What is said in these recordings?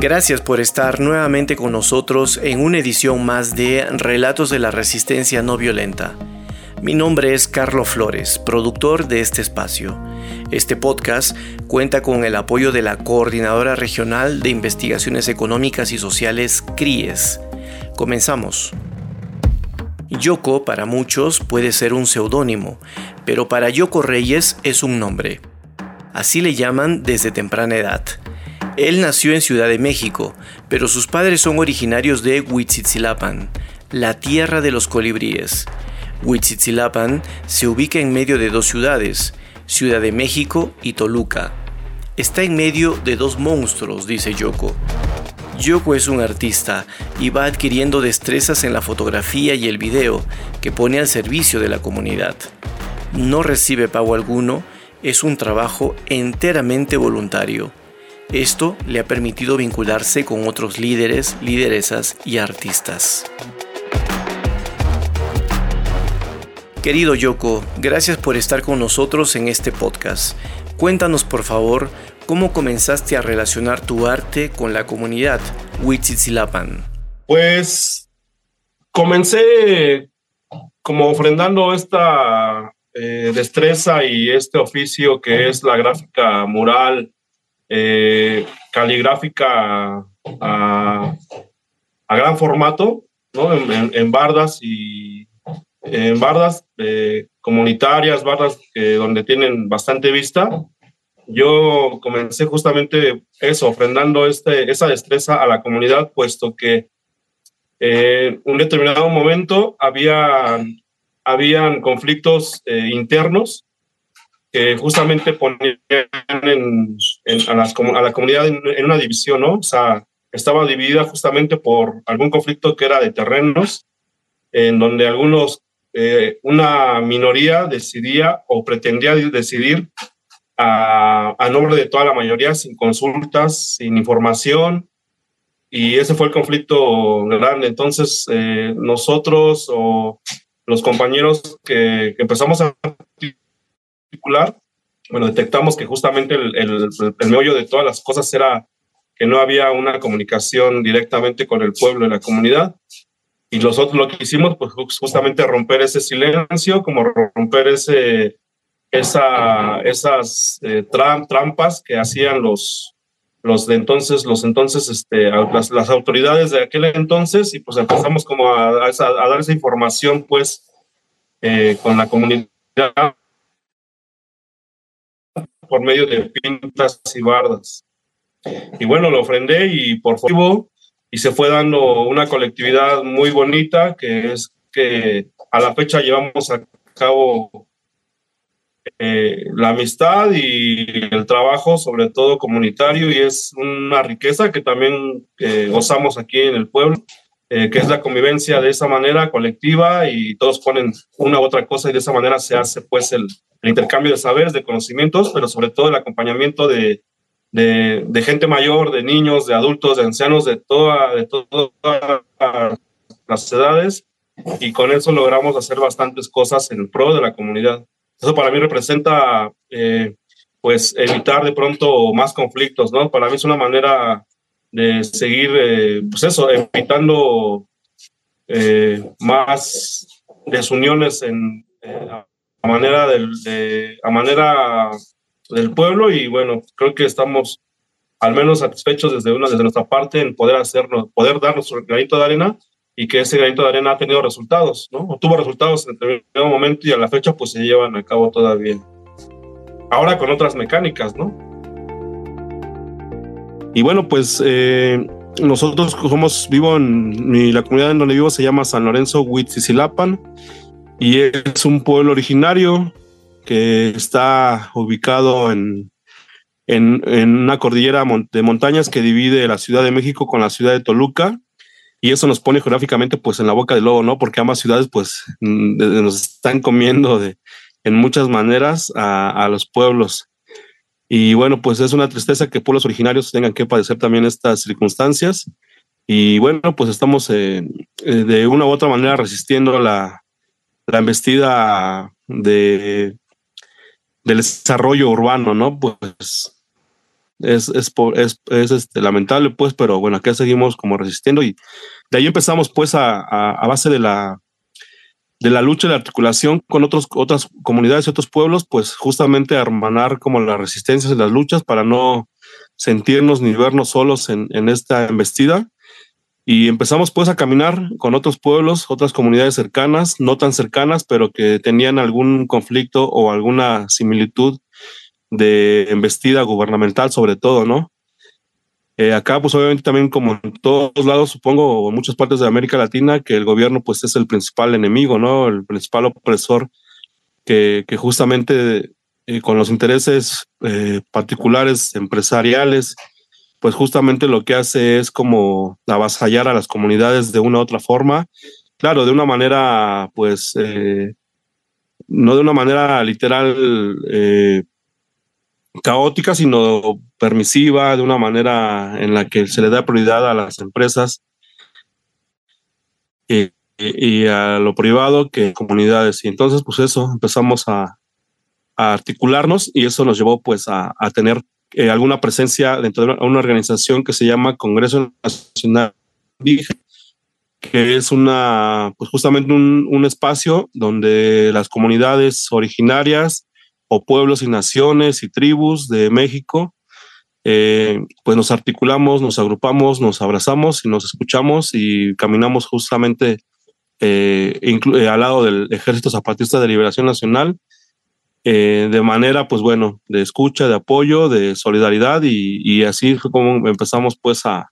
Gracias por estar nuevamente con nosotros en una edición más de Relatos de la Resistencia No Violenta. Mi nombre es Carlos Flores, productor de este espacio. Este podcast cuenta con el apoyo de la Coordinadora Regional de Investigaciones Económicas y Sociales CRIES. Comenzamos. Yoko para muchos puede ser un seudónimo, pero para Yoko Reyes es un nombre. Así le llaman desde temprana edad. Él nació en Ciudad de México, pero sus padres son originarios de Huitzitzilapan, la tierra de los colibríes. Huitzitzilapan se ubica en medio de dos ciudades, Ciudad de México y Toluca. Está en medio de dos monstruos, dice Yoko. Yoko es un artista y va adquiriendo destrezas en la fotografía y el video que pone al servicio de la comunidad. No recibe pago alguno, es un trabajo enteramente voluntario. Esto le ha permitido vincularse con otros líderes, lideresas y artistas. Querido Yoko, gracias por estar con nosotros en este podcast. Cuéntanos por favor cómo comenzaste a relacionar tu arte con la comunidad Huitzitzilapan. Pues comencé como ofrendando esta eh, destreza y este oficio que es la gráfica mural eh, caligráfica a, gran formato, ¿no? en, bardas y en bardas eh, comunitarias, bardas donde tienen bastante vista. Yo comencé justamente eso, ofrendando este, esa destreza a la comunidad, puesto que en eh, un determinado momento había, habían conflictos internos que justamente ponían a, la comunidad en, una división, ¿no? O sea, estaba dividida justamente por algún conflicto que era de terrenos, en donde algunos, eh, una minoría decidía o pretendía decidir a, a, nombre de toda la mayoría, sin consultas, sin información, y ese fue el conflicto grande. Entonces, eh, nosotros o los compañeros que, que empezamos a articular, bueno, detectamos que justamente el, el, meollo de todas las cosas era que no había una comunicación directamente con el pueblo y la comunidad. Y nosotros lo que hicimos, pues justamente romper ese silencio, como romper ese, esa, esas eh, trampas que hacían los, los de entonces, los entonces, este, las, las, autoridades de aquel entonces, y pues empezamos como a, a, a dar esa información, pues, eh, con la comunidad por medio de pintas y bardas. Y bueno, lo ofrendé y por favor, y se fue dando una colectividad muy bonita, que es que a la fecha llevamos a cabo eh, la amistad y el trabajo, sobre todo comunitario, y es una riqueza que también eh, gozamos aquí en el pueblo, eh, que es la convivencia de esa manera colectiva y todos ponen una u otra cosa y de esa manera se hace pues el, intercambio de saberes, de conocimientos, pero sobre todo el acompañamiento de, de, gente mayor, de niños, de adultos, de ancianos, de, toda, de todas las edades, y con eso logramos hacer bastantes cosas en pro de la comunidad. Eso para mí representa, eh, pues, evitar de pronto más conflictos, ¿no? Para mí es una manera de seguir, eh, pues eso, evitando eh, más desuniones en, a manera del, de, a manera del pueblo y bueno, creo que estamos al menos satisfechos desde una desde nuestra parte en poder hacernos, poder dar nuestro granito de arena y que ese granito de arena ha tenido resultados, ¿no? O tuvo resultados en determinado momento y a la fecha pues se llevan a cabo todavía. Ahora con otras mecánicas, ¿no? Y bueno, pues eh, nosotros somos, vivo en, la comunidad en donde vivo se llama San Lorenzo Huitzisilapan y es un pueblo originario que está ubicado en, en, una cordillera de montañas que divide la Ciudad de México con la ciudad de Toluca. Y eso nos pone geográficamente pues en la boca del lobo, ¿no? Porque ambas ciudades pues nos están comiendo de, en muchas maneras a, los pueblos. Y bueno, pues es una tristeza que pueblos originarios tengan que padecer también estas circunstancias. Y bueno, pues estamos eh, eh, de una u otra manera resistiendo la, la embestida de, del desarrollo urbano, ¿no? Pues es, es, es, este, lamentable, pues, pero bueno, acá seguimos como resistiendo y de ahí empezamos, pues, a, a, base de la, de la lucha y la articulación con otros, otras comunidades y otros pueblos, pues, justamente hermanar como las resistencias y las luchas para no sentirnos ni vernos solos en, en esta embestida. Y empezamos pues a caminar con otros pueblos, otras comunidades cercanas, no tan cercanas, pero que tenían algún conflicto o alguna similitud de embestida gubernamental sobre todo, ¿no? Eh, acá, pues obviamente también como en todos lados, supongo, en muchas partes de América Latina, que el gobierno pues es el principal enemigo, ¿no? El principal opresor que, justamente eh, con los intereses eh, particulares empresariales, pues justamente lo que hace es como avasallar a las comunidades de una u otra forma. Claro, de una manera, pues, no de una manera literal caótica, sino permisiva, de una manera en la que se le da prioridad a las empresas y, a lo privado que comunidades. Y entonces, pues eso, empezamos a, articularnos y eso nos llevó pues a, tener eh, alguna presencia dentro de una organización que se llama Congreso Nacional que es una, pues justamente un, un espacio donde las comunidades originarias o pueblos y naciones y tribus de México, eh, pues nos articulamos, nos agrupamos, nos abrazamos y nos escuchamos y caminamos justamente eh, eh, al lado del Ejército Zapatista de Liberación Nacional, de manera, pues bueno, de escucha, de apoyo, de solidaridad y, así fue como empezamos pues a,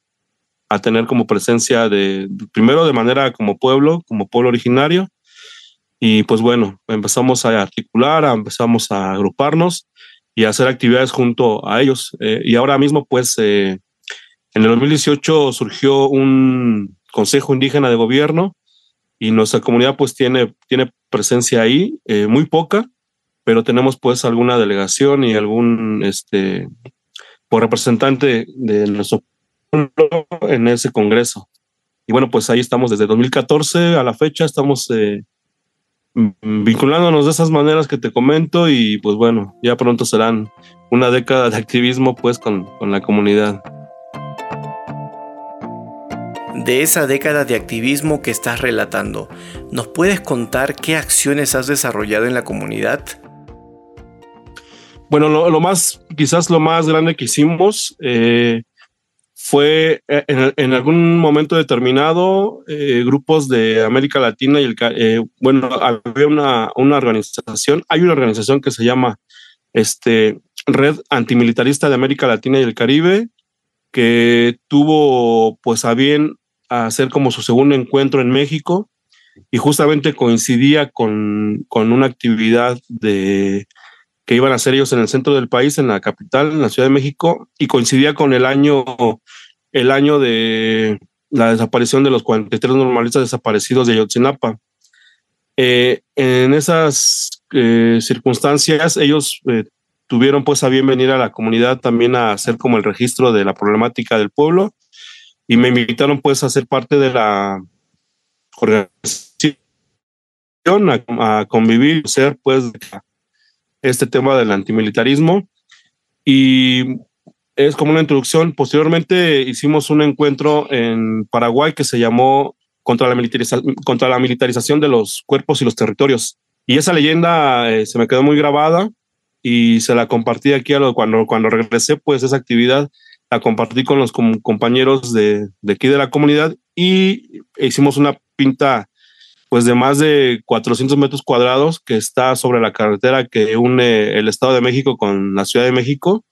a tener como presencia de, primero de manera como pueblo, como pueblo originario, y pues bueno, empezamos a articular, empezamos a agruparnos y a hacer actividades junto a ellos. Eh, y ahora mismo, pues, eh, en el 2018 surgió un Consejo Indígena de Gobierno y nuestra comunidad pues tiene, tiene presencia ahí, eh, muy poca, pero tenemos pues alguna delegación y algún este, por representante de nuestro pueblo en ese congreso. Y bueno, pues ahí estamos desde 2014 a la fecha, estamos Mm, vinculándonos de esas maneras que te comento y pues bueno, ya pronto serán una década de activismo pues con, con la comunidad. De esa década de activismo que estás relatando, ¿nos puedes contar qué acciones has desarrollado en la comunidad? Bueno, lo, lo más, quizás lo más grande que hicimos eh, fue eh, en, algún momento determinado eh, grupos de América Latina y el eh, bueno había una, una, organización hay una organización que se llama este Red Antimilitarista de América Latina y el Caribe que tuvo pues a bien hacer como su segundo encuentro en México y justamente coincidía con, con una actividad de que iban a hacer ellos en el centro del país, en la capital, en la Ciudad de México, y coincidía con el año, el año de la desaparición de los 43 normalistas desaparecidos de Ayotzinapa. Eh, en esas eh, circunstancias, ellos eh, tuvieron pues a bien venir a la comunidad también a hacer como el registro de la problemática del pueblo y me invitaron pues a ser parte de la organización, a, a convivir, ser pues este tema del antimilitarismo y es como una introducción. Posteriormente hicimos un encuentro en Paraguay que se llamó contra la, contra la militarización de los cuerpos y los territorios. Y esa leyenda eh, se me quedó muy grabada y se la compartí aquí a lo, cuando, cuando regresé, pues esa actividad la compartí con los compañeros de, de aquí de la comunidad y hicimos una pinta pues de más de 400 metros cuadrados que está sobre la carretera que une el Estado de México con la Ciudad de México.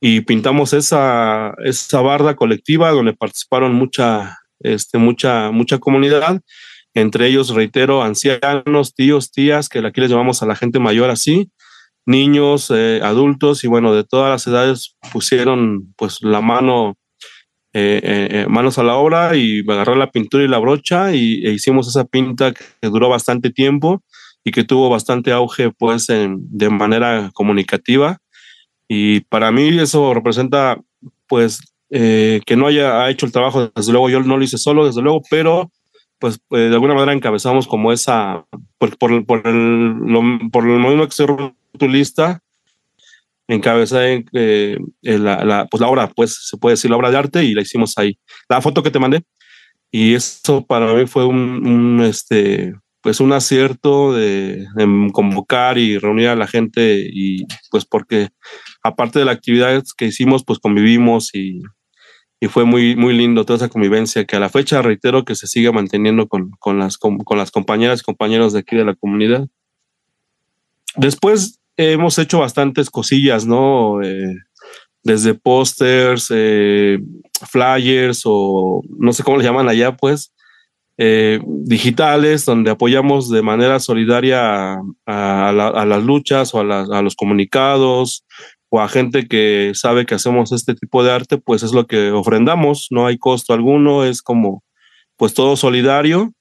Y pintamos esa, esa barda colectiva donde participaron mucha, este, mucha, mucha comunidad, entre ellos, reitero, ancianos, tíos, tías, que aquí les llamamos a la gente mayor así, niños, eh, adultos y bueno, de todas las edades pusieron pues la mano, eh, eh, manos a la obra y agarré la pintura y la brocha y e hicimos esa pinta que duró bastante tiempo y que tuvo bastante auge pues de manera comunicativa. Y para mí eso representa pues que no haya hecho el trabajo, desde luego yo no lo hice solo, desde luego, pero pues de alguna manera encabezamos como esa, por, por, por el, por el mismo que soy lista encabeza eh, la, la, pues la obra, pues se puede decir la obra de arte y la hicimos ahí. La foto que te mandé. Y eso para mí fue un, este, pues un acierto de, convocar y reunir a la gente y pues porque aparte de la actividad que hicimos, pues convivimos y, y, fue muy, muy lindo toda esa convivencia que a la fecha reitero que se sigue manteniendo con, con las, con, con las compañeras y compañeros de aquí de la comunidad. Después hemos hecho bastantes cosillas, ¿no? Eh, desde pósters, eh, flyers o no sé cómo le llaman allá, pues, eh, digitales, donde apoyamos de manera solidaria a, las luchas o a, los comunicados o a gente que sabe que hacemos este tipo de arte, pues es lo que ofrendamos, no hay costo alguno, es como pues todo solidario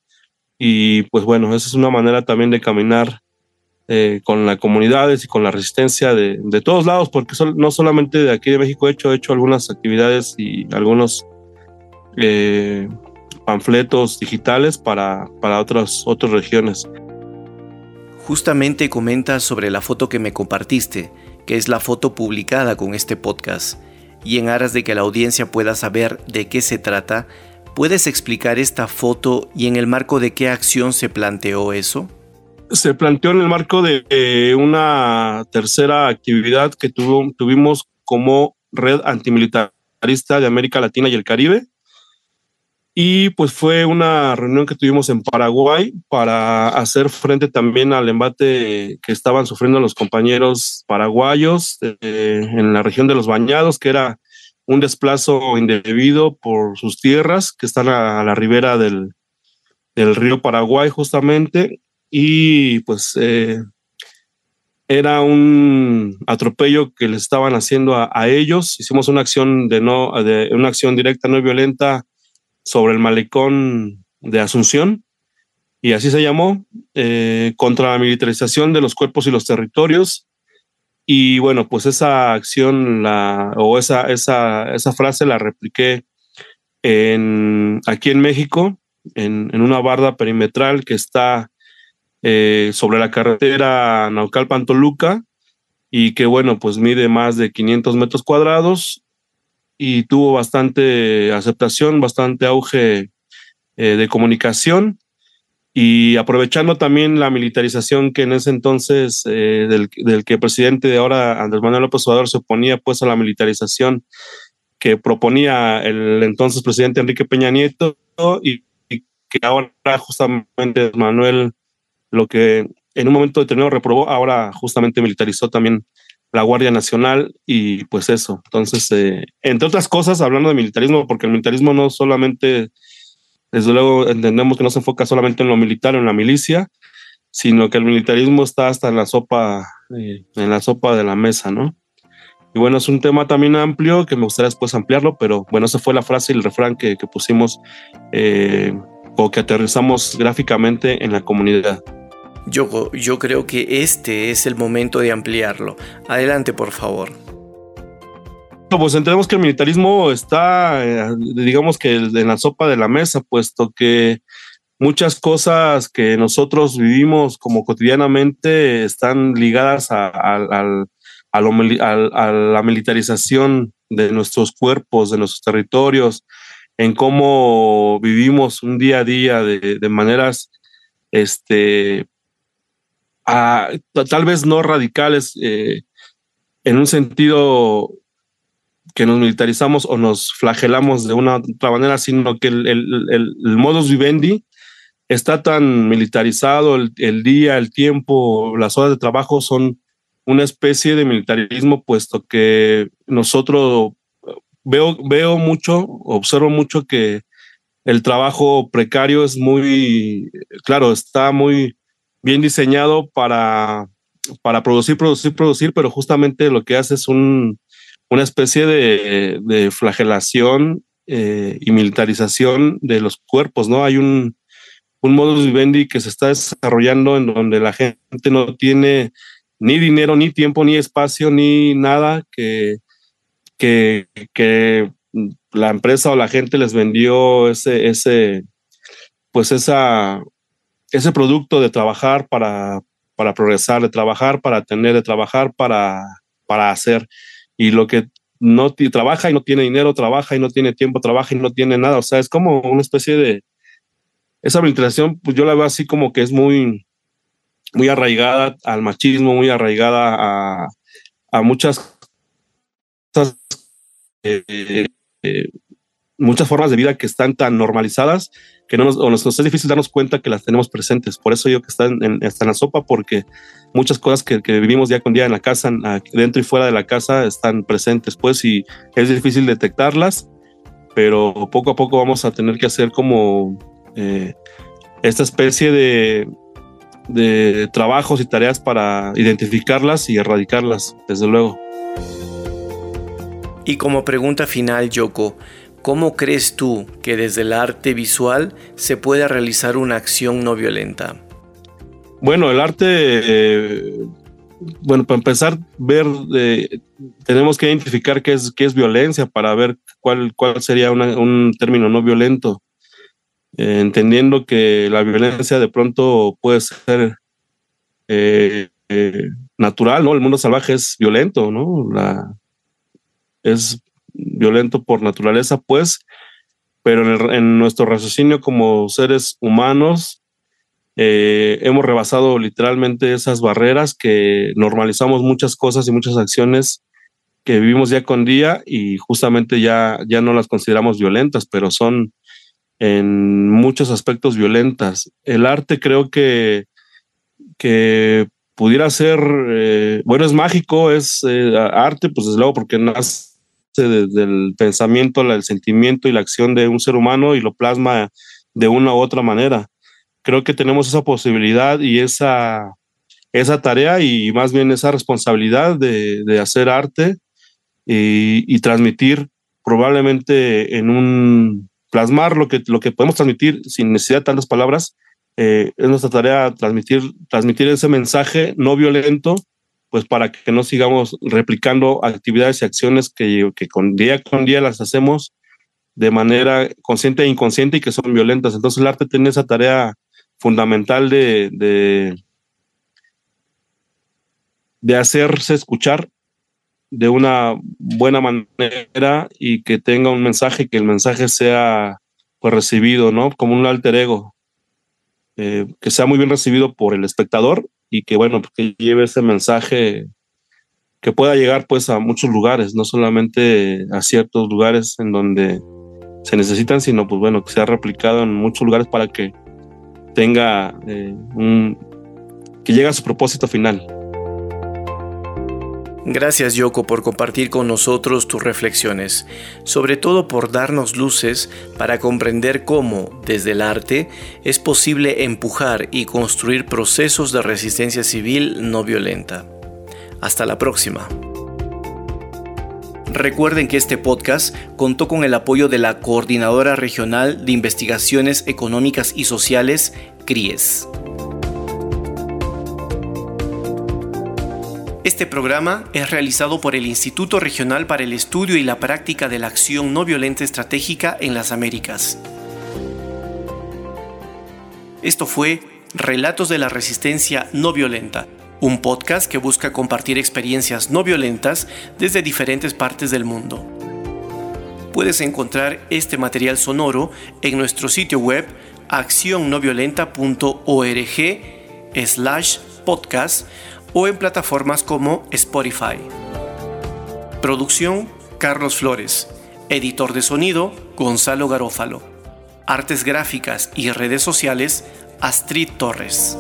y pues bueno, esa es una manera también de caminar eh, con las comunidades y con la resistencia de, de todos lados, porque no solamente de aquí de México he hecho, he hecho algunas actividades y algunos eh, panfletos digitales para, para otras, otras regiones. Justamente comentas sobre la foto que me compartiste, que es la foto publicada con este podcast, y en aras de que la audiencia pueda saber de qué se trata, ¿puedes explicar esta foto y en el marco de qué acción se planteó eso? Se planteó en el marco de eh, una tercera actividad que tuvo, tuvimos como red antimilitarista de América Latina y el Caribe. Y pues fue una reunión que tuvimos en Paraguay para hacer frente también al embate que estaban sufriendo los compañeros paraguayos eh, en la región de los Bañados, que era un desplazo indebido por sus tierras que están a, la ribera del, del río Paraguay justamente y pues eh, era un atropello que les estaban haciendo a, ellos. Hicimos una acción de no, de una acción directa no violenta sobre el malecón de Asunción y así se llamó eh, contra la militarización de los cuerpos y los territorios. Y bueno, pues esa acción la, o esa, esa, esa frase la repliqué en, aquí en México, en, en una barda perimetral que está eh, sobre la carretera Naucalpan-Toluca y que bueno, pues mide más de 500 metros cuadrados y tuvo bastante aceptación, bastante auge eh, de comunicación. Y aprovechando también la militarización que en ese entonces eh, del, que el presidente de ahora, Andrés Manuel López Obrador, se oponía pues a la militarización que proponía el entonces presidente Enrique Peña Nieto y, y que ahora justamente Manuel lo que en un momento determinado reprobó, ahora justamente militarizó también la Guardia Nacional y pues eso. Entonces, eh, entre otras cosas, hablando de militarismo, porque el militarismo no solamente, desde luego entendemos que no se enfoca solamente en lo militar, en la milicia, sino que el militarismo está hasta en la sopa, eh, en la sopa de la mesa, ¿no? Y bueno, es un tema también amplio que me gustaría después ampliarlo, pero bueno, esa fue la frase y el refrán que, que pusimos eh, o que aterrizamos gráficamente en la comunidad. Yo, creo que este es el momento de ampliarlo. Adelante, por favor. Pues entendemos que el militarismo está, eh, digamos que en la sopa de la mesa, puesto que muchas cosas que nosotros vivimos como cotidianamente están ligadas a, a, la militarización de nuestros cuerpos, de nuestros territorios, en cómo vivimos un día a día de, de maneras este, tal vez no radicales eh, en un sentido que nos militarizamos o nos flagelamos de una otra manera, sino que el, modus vivendi está tan militarizado, el, día, el tiempo, las horas de trabajo son una especie de militarismo, puesto que nosotros veo, veo mucho, observo mucho que el trabajo precario es muy, claro, está muy bien diseñado para para producir, producir, producir, pero justamente lo que hace es un, una especie de, flagelación eh, y militarización de los cuerpos, ¿no? Hay un, un modus vivendi que se está desarrollando en donde la gente no tiene ni dinero, ni tiempo, ni espacio, ni nada que, que, que la empresa o la gente les vendió ese, ese, pues esa, ese producto de trabajar para, para progresar, de trabajar para tener, de trabajar para, para hacer. Y lo que no trabaja y no tiene dinero, trabaja y no tiene tiempo, trabaja y no tiene nada. O sea, es como una especie de... Esa administración, pues yo la veo así como que es muy, muy arraigada al machismo, muy arraigada a, a muchas cosas eh, eh, muchas formas de vida que están tan normalizadas que no nos, o es difícil darnos cuenta que las tenemos presentes. Por eso yo que están en, en la sopa, porque muchas cosas que, que, vivimos día con día en la casa, dentro y fuera de la casa, están presentes, pues, y es difícil detectarlas, pero poco a poco vamos a tener que hacer como eh, esta especie de, de trabajos y tareas para identificarlas y erradicarlas, desde luego. Y como pregunta final, Yoko, ¿cómo crees tú que desde el arte visual se puede realizar una acción no violenta? Bueno, el arte, eh, bueno, para empezar, ver, eh, tenemos que identificar qué es, qué es violencia para ver cuál, cuál sería un término no violento. Eh, entendiendo que la violencia de pronto puede ser natural, ¿no? El mundo salvaje es violento, ¿no? Es violento por naturaleza, pues, pero en, el, en nuestro raciocinio como seres humanos eh, hemos rebasado literalmente esas barreras que normalizamos muchas cosas y muchas acciones que vivimos día con día y justamente ya, ya no las consideramos violentas, pero son en muchos aspectos violentas. El arte creo que, que pudiera ser, eh, bueno, es mágico, es eh, arte, pues desde luego porque nace desde el pensamiento, el sentimiento y la acción de un ser humano y lo plasma de una u otra manera. Creo que tenemos esa posibilidad y esa, esa tarea y más bien esa responsabilidad de, hacer arte y, y, transmitir probablemente en un plasmar lo que, lo que podemos transmitir sin necesidad de tantas palabras. Eh, es nuestra tarea transmitir, transmitir ese mensaje no violento pues para que no sigamos replicando actividades y acciones que, que con día con día las hacemos de manera consciente e inconsciente y que son violentas. Entonces el arte tiene esa tarea fundamental de, de, hacerse escuchar de una buena manera y que tenga un mensaje, que el mensaje sea pues recibido, ¿no? Como un alter ego, eh, que sea muy bien recibido por el espectador y que bueno, que lleve ese mensaje que pueda llegar pues a muchos lugares, no solamente a ciertos lugares en donde se necesitan, sino pues bueno, que sea replicado en muchos lugares para que tenga eh, un que llegue a su propósito final. Gracias Yoko por compartir con nosotros tus reflexiones, sobre todo por darnos luces para comprender cómo, desde el arte, es posible empujar y construir procesos de resistencia civil no violenta. Hasta la próxima. Recuerden que este podcast contó con el apoyo de la Coordinadora Regional de Investigaciones Económicas y Sociales, CRIES. Este programa es realizado por el Instituto Regional para el Estudio y la Práctica de la Acción No Violenta Estratégica en las Américas. Esto fue Relatos de la Resistencia No Violenta, un podcast que busca compartir experiencias no violentas desde diferentes partes del mundo. Puedes encontrar este material sonoro en nuestro sitio web accionnoviolenta.org slash podcast o en plataformas como Spotify. Producción Carlos Flores. Editor de sonido Gonzalo Garófalo. Artes gráficas y redes sociales Astrid Torres.